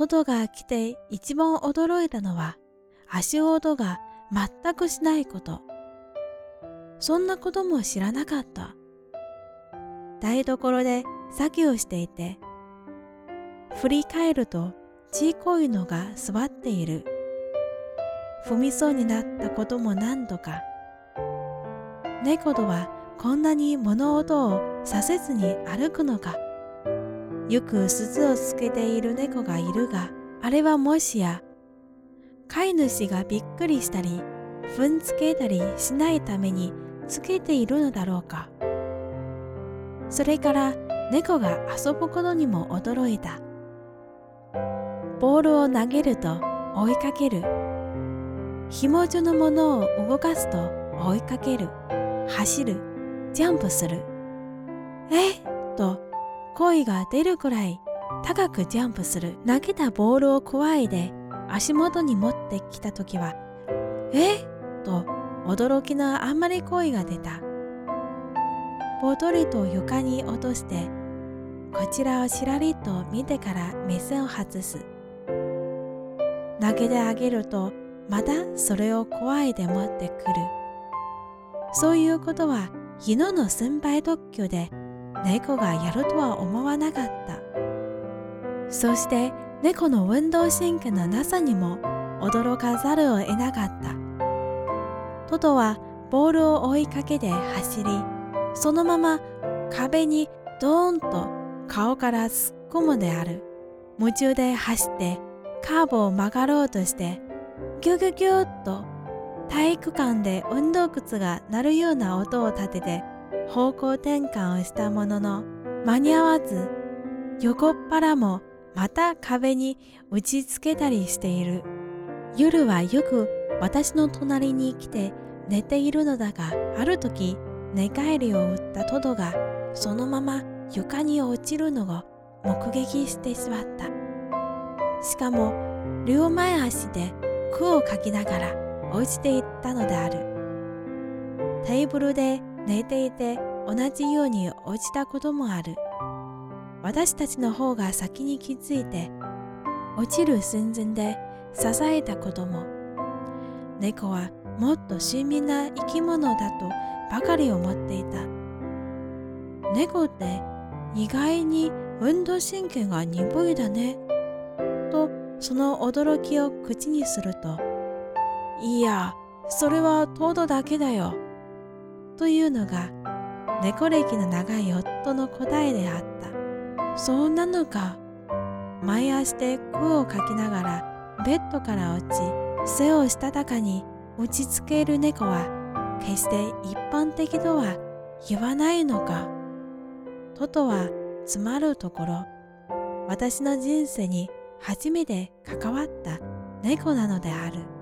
トドが来て一番驚いたのは足音が全くしないこと。そんなことも知らなかった。台所で作業していて、振り返るとちいこいのが座っている。踏みそうになったことも何度か。猫とはこんなに物音をさせずに歩くのか。よく鈴をつけている猫がいるが、あれはもしや、飼い主がびっくりしたり、踏んつけたりしないためにつけているのだろうか。それから猫が遊ぶことにも驚いた。ボールを投げると追いかける。紐状のものを動かすと追いかける。走る。ジャンプする。え？声が出るくらい高くジャンプする。投げたボールをくわえで足元に持ってきた時は、え？っと驚きのあんまり声が出た。ぽとりと床に落として、こちらをちらりと見てから目線を外す。投げてあげると、またそれを怖いで持ってくる。そういうことは、犬の先輩特許で猫がやるとは思わなかった。そして猫の運動神経のなさにも驚かざるを得なかった。トトはボールを追いかけて走り、そのまま壁にドーンと顔から突っ込むである。夢中で走ってカーブを曲がろうとして、ギュギュギュッと体育館で運動靴が鳴るような音を立てて方向転換をしたものの間に合わず横っ腹もまた壁に打ちつけたりしている。夜はよく私の隣に来て寝ているのだがある時寝返りを打ったトドがそのまま床に落ちるのを目撃してしまった。しかも両前足で句を書きながら落ちていったのである。テーブルで寝ていて同じように落ちたこともある。私たちの方が先に気づいて落ちる寸前で支えたことも。猫はもっと親身な生き物だとばかり思っていた。猫って意外に運動神経が鈍いだね。とその驚きを口にするといやそれはトドだけだよ。というのが猫歴の長い夫の答えであった。そうなのか。前足で句を書きながらベッドから落ち、背をしたたかに打ちつける猫は決して一般的とは言わないのか。トトはつまるところ、私の人生に初めて関わった猫なのである。